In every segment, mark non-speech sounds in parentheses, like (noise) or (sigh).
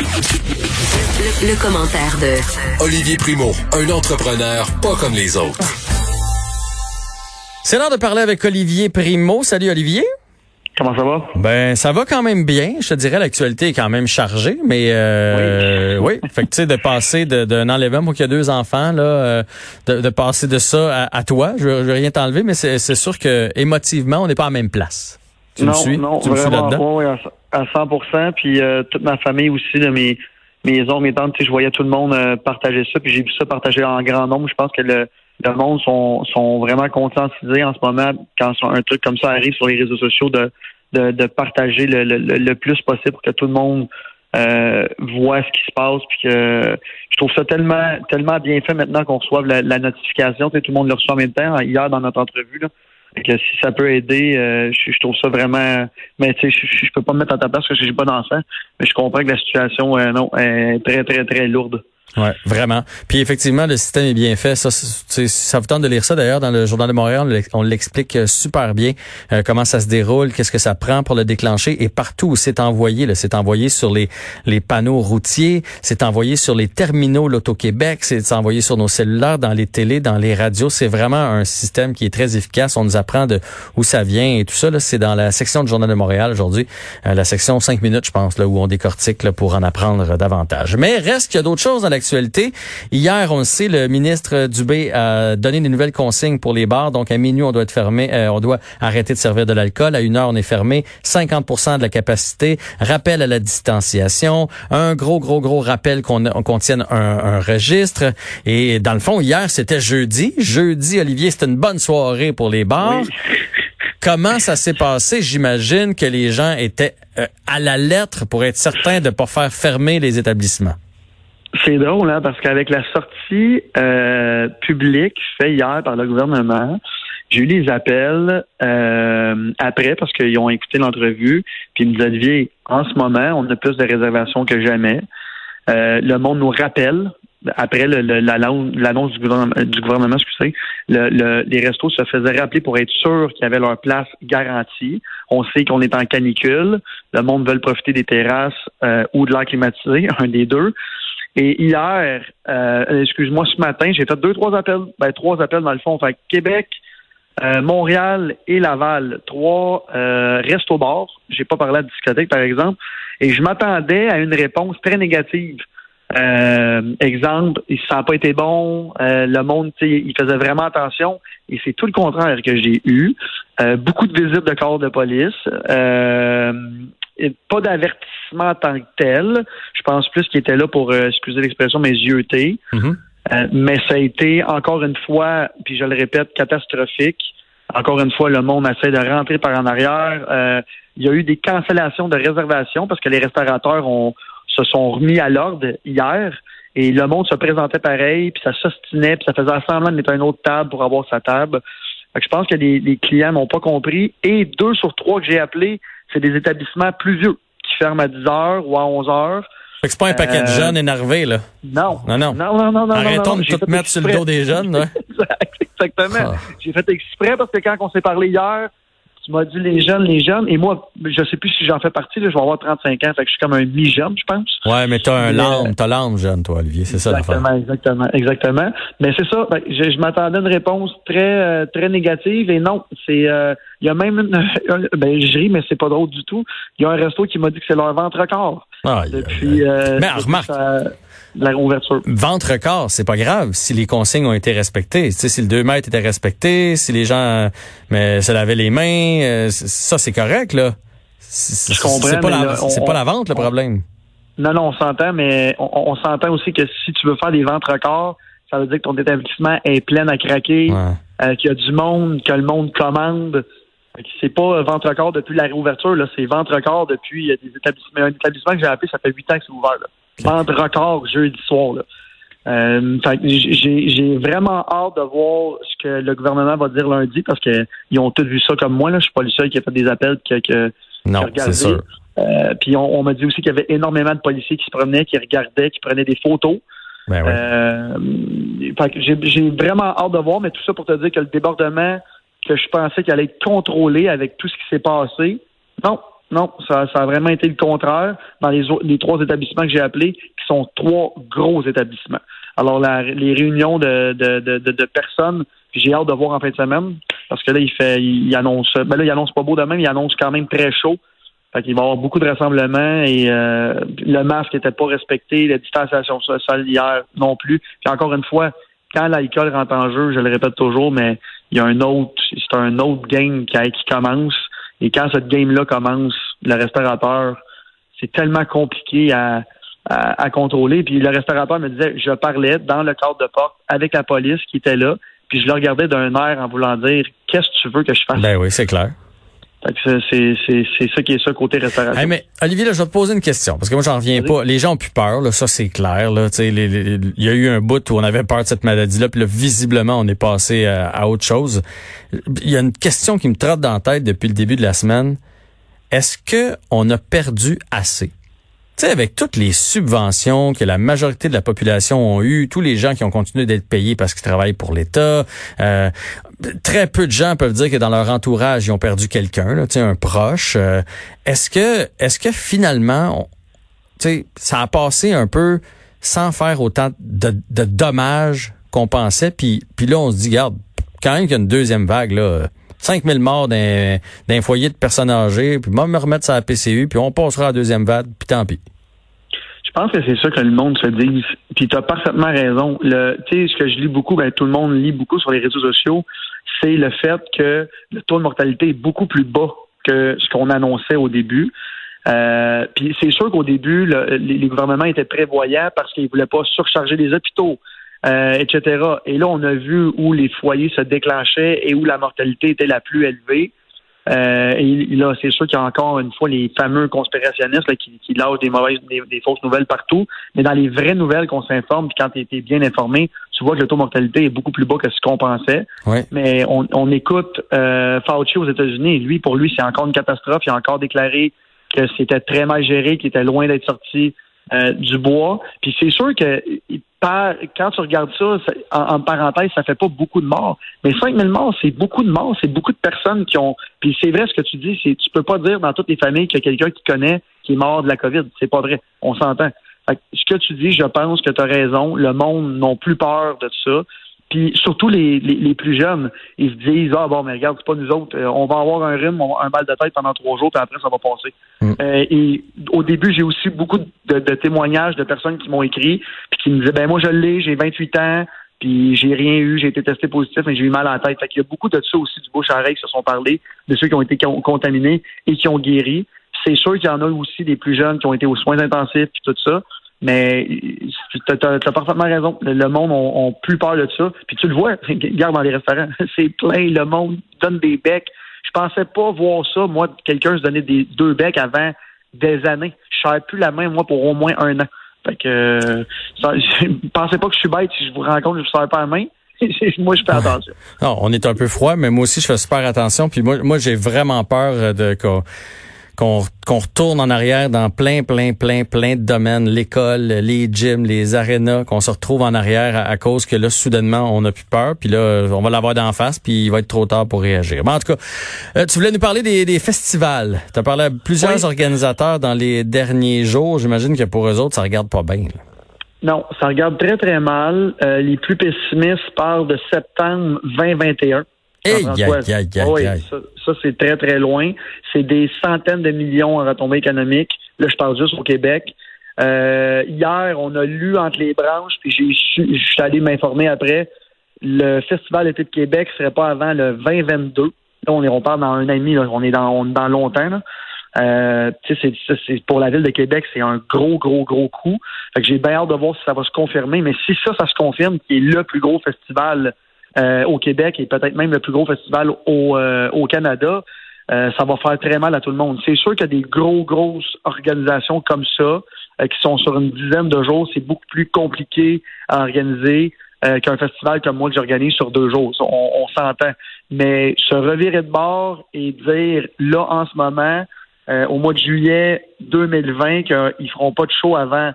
Le, le commentaire de Olivier Primo, un entrepreneur pas comme les autres. C'est l'heure de parler avec Olivier Primo. Salut Olivier. Comment ça va? Ben, ça va quand même bien. Je te dirais, l'actualité est quand même chargée, mais euh, oui. Fait que tu sais, de passer de- d'un enlèvement pour qu'il y a deux enfants, là, euh, de, de passer de ça à, à toi, je veux, je veux rien t'enlever, mais c'est sûr que émotivement, on n'est pas à la même place. Tu non, me suis? non, tu me suis là-dedans? À, à 100 Puis euh, toute ma famille aussi, de mes, mes oncles, mes tantes, je voyais tout le monde euh, partager ça. Puis j'ai vu ça partager en grand nombre. Je pense que le, le monde sont, sont vraiment conscientisés en ce moment quand un truc comme ça arrive sur les réseaux sociaux de, de, de partager le, le, le plus possible pour que tout le monde euh, voit ce qui se passe. Puis que je trouve ça tellement tellement bien fait maintenant qu'on reçoive la, la notification. Tout le monde le reçoit en même temps. Hier, dans notre entrevue, là, que si ça peut aider, euh, je, je trouve ça vraiment. Mais tu sais, je, je, peux pas me mettre à ta place parce que j'ai pas d'enfant. Mais je comprends que la situation, euh, non, est très, très, très lourde. Ouais, vraiment. Puis effectivement, le système est bien fait. Ça, ça vous tente de lire ça d'ailleurs dans le journal de Montréal. on l'ex- On l'explique euh, super bien euh, comment ça se déroule, qu'est-ce que ça prend pour le déclencher et partout où c'est envoyé. là, C'est envoyé sur les les panneaux routiers, c'est envoyé sur les terminaux l'Auto-Québec, c'est envoyé sur nos cellulaires, dans les télés, dans les radios. C'est vraiment un système qui est très efficace. On nous apprend de où ça vient et tout ça. C'est dans la section du journal de Montréal aujourd'hui, euh, la section 5 minutes, je pense, là où on décortique là, pour en apprendre davantage. Mais reste qu'il y a d'autres choses dans l'actualité. Hier, on le sait, le ministre Dubé a donné des nouvelles consignes pour les bars. Donc, à minuit, on doit être fermé, euh, on doit arrêter de servir de l'alcool. À une heure, on est fermé. 50 de la capacité. Rappel à la distanciation. Un gros, gros, gros rappel qu'on qu'on tienne un, un registre. Et dans le fond, hier, c'était jeudi. Jeudi, Olivier, c'était une bonne soirée pour les bars. Comment ça s'est passé? J'imagine que les gens étaient euh, à la lettre pour être certains de ne pas faire fermer les établissements. C'est drôle, hein, parce qu'avec la sortie euh, publique faite hier par le gouvernement, j'ai eu des appels euh, après parce qu'ils ont écouté l'entrevue, puis ils me disaient en ce moment, on a plus de réservations que jamais. Euh, le monde nous rappelle, après l'annonce du gouvernement, du gouvernement excusez, le- le- les restos se faisaient rappeler pour être sûrs qu'ils avaient leur place garantie. On sait qu'on est en canicule. Le monde veut profiter des terrasses euh, ou de l'air climatisé, (laughs) un des deux. Et hier, euh, excuse-moi, ce matin, j'ai fait deux, trois appels, ben trois appels dans le fond. Fait Québec, euh, Montréal et Laval, trois euh, restent au bord. J'ai pas parlé à discothèque, par exemple. Et je m'attendais à une réponse très négative. Euh, exemple, ça n'a pas été bon, euh, le monde, il faisait vraiment attention. Et c'est tout le contraire que j'ai eu. Euh, beaucoup de visites de corps de police. Pas d'avertissement en tant que tel. Je pense plus qu'il était là pour, euh, excusez l'expression, mes yeux euh, mais ça a été encore une fois, puis je le répète, catastrophique. Encore une fois, le monde essaie de rentrer par en arrière. Euh, il y a eu des cancellations de réservations parce que les restaurateurs ont, se sont remis à l'ordre hier et le monde se présentait pareil, puis ça s'ostinait, puis ça faisait semblant de mettre une autre table pour avoir sa table. Je pense que les, les clients n'ont pas compris. Et deux sur trois que j'ai appelés, c'est des établissements plus vieux qui ferment à 10 heures ou à 11 heures. Fait que c'est pas un paquet de Euh, jeunes énervés, là. Non. Non, non. Non, non, non, non. Arrêtons de tout mettre sur le dos des jeunes, là. (laughs) Exactement. Ah. J'ai fait exprès parce que quand on s'est parlé hier, tu m'as dit les jeunes, les jeunes, et moi, je sais plus si j'en fais partie, là, je vais avoir 35 ans, fait que je suis comme un mi-jeune, je pense. Ouais, mais t'as un Mais, lame, t'as l'âme jeune, toi, Olivier. C'est ça. Exactement, exactement, exactement. Mais c'est ça, ben, je, je m'attendais à une réponse très euh, très négative et non, c'est euh, il y a même une, ben je ris mais c'est pas drôle du tout. Il y a un resto qui m'a dit que c'est leur ventre Aïe, aïe, depuis, euh, Mais depuis remarque. sa- la ouverture. Ventre corps, c'est pas grave si les consignes ont été respectées. Si le 2 mètres était respecté, si les gens mais se lavaient les mains, euh, ça c'est correct là. C'est- Je comprends, C'est pas, la, on- pas la vente le problème. Non, non, on s'entend, mais on, on s'entend aussi que si tu veux faire des ventes records, ça veut dire que ton établissement est plein à craquer, Ouais. euh, qu'il y a du monde, que le monde commande. C'est pas euh, vente record depuis la réouverture, là, c'est vente record depuis euh, des établissements. Un établissement que j'ai appelé, ça fait huit ans que c'est ouvert. Là. Vente record jeudi soir. Là. Euh, j'ai vraiment hâte de voir ce que le gouvernement va dire lundi parce que ils ont tous vu ça comme moi. Là. Je suis pas le seul qui a fait des appels que, que Non, c'est sûr. euh, puis on, on m'a dit aussi qu'il y avait énormément de policiers qui se promenaient, qui regardaient, qui prenaient des photos. Ben ouais. Euh, j'ai vraiment hâte de voir, mais tout ça pour te dire que le débordement que je pensais qu'il allait être contrôlé avec tout ce qui s'est passé, non, Non, ça, ça a vraiment été le contraire dans les, les trois établissements que j'ai appelés, qui sont trois gros établissements. Alors, la, les réunions de, de, de, de personnes, j'ai hâte de voir en fin de semaine, parce que là, il fait, il, annonce, ben là, il annonce pas beau de même, il annonce quand même très chaud. Fait qu'il va y avoir beaucoup de rassemblements et euh, le masque n'était pas respecté, la distanciation sociale hier non plus. Puis encore une fois, quand l'alcool rentre en jeu, je le répète toujours, mais il y a un autre, c'est un autre game qui, commence. Et quand cette game-là commence, le restaurateur, c'est tellement compliqué à, à, contrôler. Puis le restaurateur me disait, je parlais dans le cadre de porte avec la police qui était là, puis je le regardais d'un air en voulant dire, qu'est-ce que tu veux que je fasse? Ben oui, c'est clair. C'est ça qui est ça côté restauration. mais Olivier, là, je vais te poser une question parce que moi j'en reviens pas. Les gens ont plus peur, là, ça c'est clair. Là, il y a eu un bout où on avait peur de cette maladie-là, puis là visiblement on est passé à, à autre chose. Il y a une question qui me trotte dans la tête depuis le début de la semaine. Est-ce que on a perdu assez? Tu sais, avec toutes les subventions que la majorité de la population ont eues, tous les gens qui ont continué d'être payés parce qu'ils travaillent pour l'État, euh, très peu de gens peuvent dire que dans leur entourage, ils ont perdu quelqu'un, un proche. Euh, est-ce que, est-ce que finalement, sais, ça a passé un peu sans faire autant de, de dommages qu'on pensait, puis, puis là, on se dit, garde, quand même qu'il y a une deuxième vague, là, 5000 morts d'un, d'un foyer de personnes âgées, puis moi, me remettre ça à la PCU, puis on passera à la deuxième vague, puis tant pis. Je pense que c'est ça que le monde se dit. Puis tu as parfaitement raison. Tu sais, ce que je lis beaucoup, ben, tout le monde lit beaucoup sur les réseaux sociaux, c'est le fait que le taux de mortalité est beaucoup plus bas que ce qu'on annonçait au début. Euh, puis c'est sûr qu'au début, les, gouvernements étaient prévoyants parce qu'ils voulaient pas surcharger les hôpitaux. Euh, etc. Et là, on a vu où les foyers se déclenchaient et où la mortalité était la plus élevée. Euh, et là, c'est sûr qu'il y a encore une fois les fameux conspirationnistes qui, qui lâchent des mauvaises, des, fausses nouvelles partout. Mais dans les vraies nouvelles qu'on s'informe, puis quand tu es bien informé, tu vois que le taux de mortalité est beaucoup plus bas que ce qu'on pensait. Mais on, on écoute euh, Fauci aux États-Unis. Lui, pour lui, c'est encore une catastrophe. Il a encore déclaré que c'était très mal géré, qu'il était loin d'être sorti euh, du bois. Puis c'est sûr que quand tu regardes ça, en, parenthèse, ça fait pas beaucoup de morts. Mais 5000 morts, c'est beaucoup de morts, c'est beaucoup de personnes qui ont. Puis c'est vrai ce que tu dis, c'est tu peux pas dire dans toutes les familles qu'il y a quelqu'un qui connaît qui est mort de la COVID. C'est pas vrai. On s'entend. Ce que tu dis, je pense que tu as raison. Le monde n'a plus peur de ça. Puis surtout les, les, plus jeunes, ils se disent ah bon mais regarde c'est pas nous autres, euh, on va avoir un rhume, un mal de tête pendant trois jours puis après ça va passer. Mm. Euh, et au début j'ai aussi beaucoup de, témoignages de personnes qui m'ont écrit puis qui me disaient ben moi je l'ai, j'ai 28 ans puis j'ai rien eu, j'ai été testé positif mais j'ai eu mal à la tête. Fait qu'il y a beaucoup de ça aussi du bouche à oreille qui se sont parlé de ceux qui ont été contaminés et qui ont guéri. C'est sûr qu'il y en a aussi des plus jeunes qui ont été aux soins intensifs puis tout ça. Mais tu as, parfaitement raison. Le monde a, plus peur de ça. Puis tu le vois, (laughs) regarde dans les restaurants, (laughs) c'est plein, le monde donne des becs. Je pensais pas voir ça, moi, quelqu'un se donnait des deux becs avant des années. Je ne plus la main, moi, pour au moins un an. Fait que (laughs) je pensais pas que je suis bête si je vous rencontre, je ne serre pas la main. moi, je fais attention. Non, on est un peu froid, mais moi aussi, je fais super attention. Puis moi, moi j'ai vraiment peur de qu'on retourne en arrière dans plein, plein, plein, plein de domaines, l'école, les gyms, les arénas, qu'on se retrouve en arrière à, cause que là, soudainement, on n'a plus peur, puis là, on va l'avoir d'en face, puis il va être trop tard pour réagir. en tout cas, euh, tu voulais nous parler des, festivals. Tu as parlé à plusieurs organisateurs dans les derniers jours. J'imagine que pour eux autres, ça regarde pas bien. Non, ça regarde très, très mal. Euh, les plus pessimistes parlent de septembre 2021. Hey, oui, ça, c'est très, très loin. C'est des centaines de millions en retombées économiques. Là, je parle juste au Québec. Euh, hier, on a lu entre les branches, puis j'ai je suis allé m'informer après. Le Festival d'été de Québec ne serait pas avant le 2022. Là, on, est, on parle dans un an et demi, on est dans, dans longtemps. Là. Euh, c'est, pour la ville de Québec, c'est un gros, gros, gros coup. Fait que j'ai bien hâte de voir si ça va se confirmer. Mais si ça, ça se confirme, qui est le plus gros festival euh, au Québec et peut-être même le plus gros festival au, euh, au Canada, euh, ça va faire très mal à tout le monde. C'est sûr qu'il y a des gros, grosses organisations comme ça qui sont sur une dizaine de jours. C'est beaucoup plus compliqué à organiser qu'un festival comme moi que j'organise sur deux jours. On, on s'entend. Mais se revirer de bord et dire là en ce moment, au mois de juillet 2020, qu'ils feront pas de show avant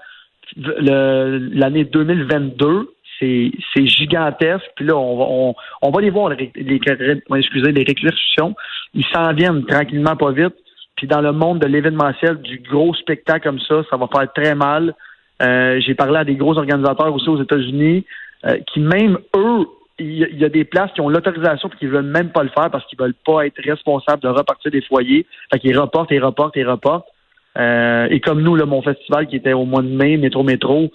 l'année 2022, c'est gigantesque. Puis là, on va, les voir, les, les, les. Ils s'en viennent tranquillement, pas vite. Puis dans le monde de l'événementiel, du gros spectacle comme ça, ça va faire très mal. Euh, j'ai parlé à des gros organisateurs aussi aux États-Unis euh, qui même eux, il y, a des places qui ont l'autorisation et qui veulent même pas le faire parce qu'ils veulent pas être responsables de repartir des foyers. Fait qu'ils reportent et reportent et reportent. Euh, et comme nous, là, mon festival qui était au mois de mai, Métro Métro,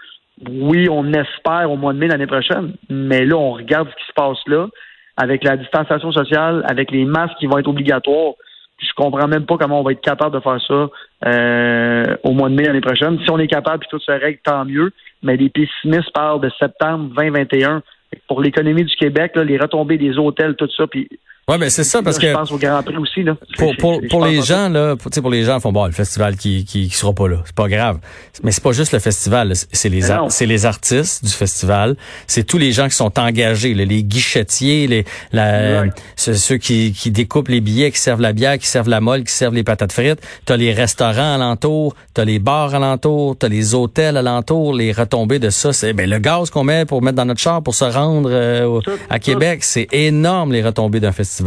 oui, on espère au mois de mai l'année prochaine, mais là, on regarde ce qui se passe là, avec la distanciation sociale, avec les masques qui vont être obligatoires. Je comprends même pas comment on va être capable de faire ça euh, au mois de mai l'année prochaine. Si on est capable, puis tout se règle, tant mieux. Mais les pessimistes parlent de septembre 2021. Pour l'économie du Québec, là, les retombées des hôtels, tout ça, puis oui, mais c'est ça parce que. Je pense au Grand Prix aussi là. Pour pour, pour les gens là, pour, pour les gens font bon le festival qui qui, qui sera pas là, c'est pas grave. Mais c'est pas juste le festival, c'est les c'est les artistes du festival, c'est tous les gens qui sont engagés, les guichetiers, les la, ceux qui qui découpent les billets, qui servent la bière, qui servent la molle, qui servent les patates frites. T'as les restaurants alentour, t'as les bars alentour, t'as les hôtels alentour, les retombées de ça, c'est ben le gaz qu'on met pour mettre dans notre char pour se rendre euh, à Québec, c'est énorme les retombées d'un festival.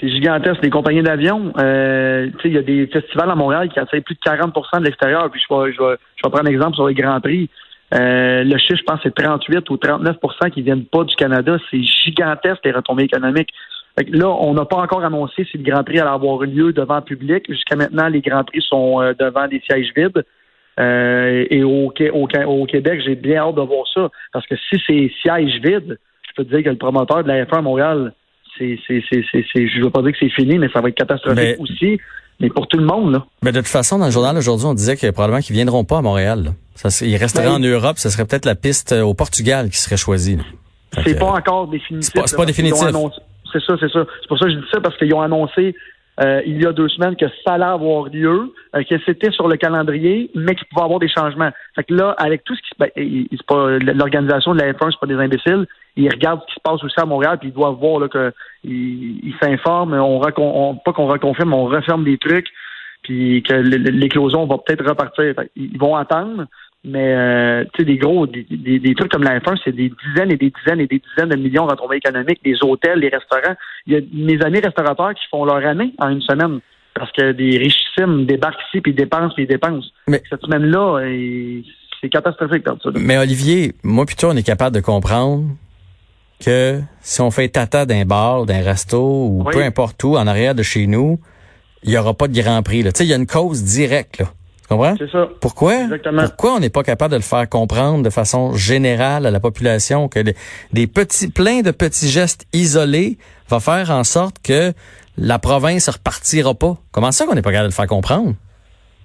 C'est gigantesque. Les compagnies d'avion, euh, il y a des festivals à Montréal qui attirent plus de 40% de l'extérieur. Puis je vais, prendre un exemple sur les Grands Prix. Euh, le chiffre, je pense, c'est 38 ou 39% qui viennent pas du Canada. C'est gigantesque, les retombées économiques. là, on n'a pas encore annoncé si le Grand Prix allait avoir lieu devant le public. Jusqu'à maintenant, les Grands Prix sont euh, devant des sièges vides. et au, au, Québec, j'ai bien hâte de voir ça. Parce que si c'est sièges vides, je peux te dire que le promoteur de la F1 à Montréal, c'est, c'est, c'est, c'est, je veux pas dire que c'est fini, mais ça va être catastrophique aussi. Mais pour tout le monde, là. Mais de toute façon, dans le journal aujourd'hui, on disait que probablement qu'ils viendront pas à Montréal. Ça, ils resteraient ben, en Europe. Ce serait peut-être la piste euh, au Portugal qui serait choisie. C'est pas encore définitif. C'est pas, définitif. C'est ça, c'est ça. C'est pour ça que je dis ça, parce qu'ils ont annoncé euh, il y a deux semaines que ça allait avoir lieu, euh, que c'était sur le calendrier, mais qu'il pouvait avoir des changements. Fait que là, avec tout ce qui se ben, l'organisation de la F1, c'est pas des imbéciles. Ils regardent ce qui se passe aussi à Montréal, puis ils doivent voir là, que ils s'informent. On, on, pas qu'on reconfirme, on referme des trucs, puis que l'éclosion va peut-être repartir. ils vont attendre. Mais euh, tu sais, des gros, des, des, trucs comme la F1, c'est des dizaines et des dizaines et des dizaines de millions de retombées économiques, des hôtels, des restaurants. Il y a mes amis restaurateurs qui font leur année en une semaine parce que des richissimes débarquent ici puis dépensent puis dépensent. Mais cette semaine-là, c'est catastrophique. Ça, Mais Olivier, moi plutôt, on est capable de comprendre que si on fait tata d'un bar, d'un resto ou peu importe où, en arrière de chez nous, il y aura pas de grand prix. Tu sais, il y a une cause directe là. Tu comprends? C'est ça. Pourquoi? Pourquoi on n'est pas capable de le faire comprendre de façon générale à la population que des, petits, plein de petits gestes isolés va faire en sorte que la province repartira pas? Comment ça qu'on n'est pas capable de le faire comprendre?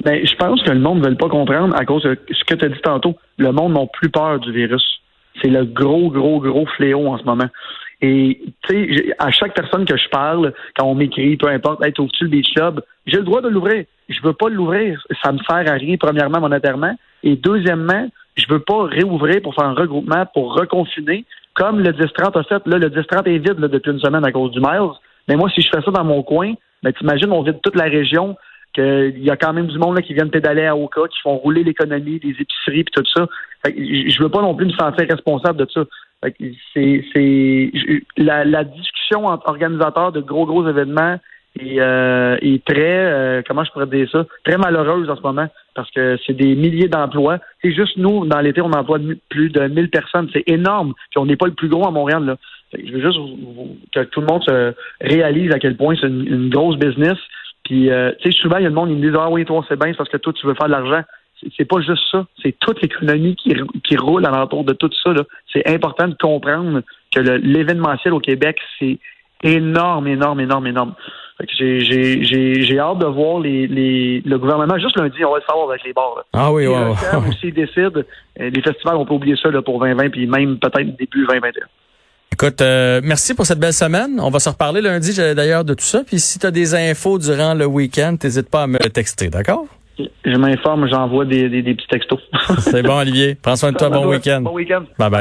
Ben, je pense que le monde ne veut pas comprendre à cause de ce que tu as dit tantôt. Le monde n'a plus peur du virus. C'est le gros, gros, gros fléau en ce moment. Et tu sais, à chaque personne que je parle, quand on m'écrit, peu importe, être au tu le beach j'ai le droit de l'ouvrir. Je veux pas l'ouvrir. Ça me sert à rien, premièrement, monétairement. Et deuxièmement, je veux pas réouvrir pour faire un regroupement, pour reconfiner, comme le 10-30 a fait. Là, le 10-30 est vide là, depuis une semaine à cause du Miles. Mais moi, si je fais ça dans mon coin, ben, t'imagines, on vide toute la région, qu'il y a quand même du monde là, qui viennent pédaler à Oka, qui font rouler l'économie, des épiceries, puis tout ça. je veux pas non plus me sentir responsable de ça. C'est, la, discussion entre organisateurs de gros, gros événements et, euh, très, euh, comment je pourrais dire ça, très malheureuse en ce moment parce que c'est des milliers d'emplois. C'est juste nous, dans l'été, on emploie plus de 1000 personnes. C'est énorme. Puis on n'est pas le plus gros à Montréal. Là. Je veux juste que tout le monde se réalise à quel point c'est une, grosse business. Puis, euh, tu sais, souvent, il y a le monde qui me dit Ah oui, toi, c'est bien, parce que toi, tu veux faire de l'argent. C'est pas juste ça. C'est toute l'économie qui, qui roule alentour de tout ça. C'est important de comprendre que l'événementiel au Québec, c'est énorme, énorme, énorme, énorme. J'ai hâte de voir les, les, le gouvernement. Juste lundi, on va le savoir avec les bars. Ah oui, oui. ouais. S'ils décident, euh, les festivals, on peut oublier ça là, pour 2020, puis même peut-être début 2021. Écoute, euh, merci pour cette belle semaine. On va se reparler lundi d'ailleurs de tout ça. Puis si tu as des infos durant le week-end, n'hésite pas à me texter, d'accord? Je m'informe, j'envoie des, des, des petits textos. C'est bon, Olivier. Prends soin de toi. Bon week-end. Bon week-end. Bye bye.